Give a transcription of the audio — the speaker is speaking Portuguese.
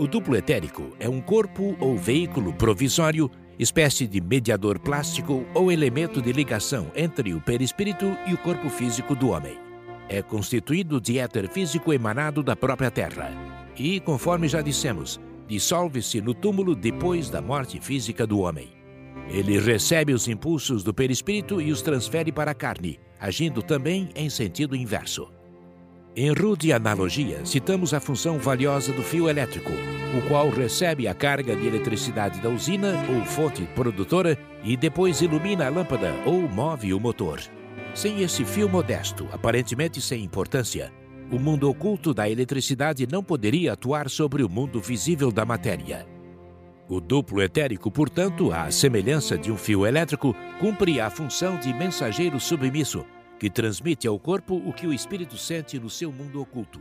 O duplo etérico é um corpo ou veículo provisório, espécie de mediador plástico ou elemento de ligação entre o perispírito e o corpo físico do homem. É constituído de éter físico emanado da própria Terra e, conforme já dissemos, dissolve-se no túmulo depois da morte física do homem. Ele recebe os impulsos do perispírito e os transfere para a carne, agindo também em sentido inverso. Em rude analogia, citamos a função valiosa do fio elétrico, o qual recebe a carga de eletricidade da usina ou fonte produtora e depois ilumina a lâmpada ou move o motor. Sem esse fio modesto, aparentemente sem importância, o mundo oculto da eletricidade não poderia atuar sobre o mundo visível da matéria. O duplo etérico, portanto, à semelhança de um fio elétrico, cumpre a função de mensageiro submisso, que transmite ao corpo o que o espírito sente no seu mundo oculto.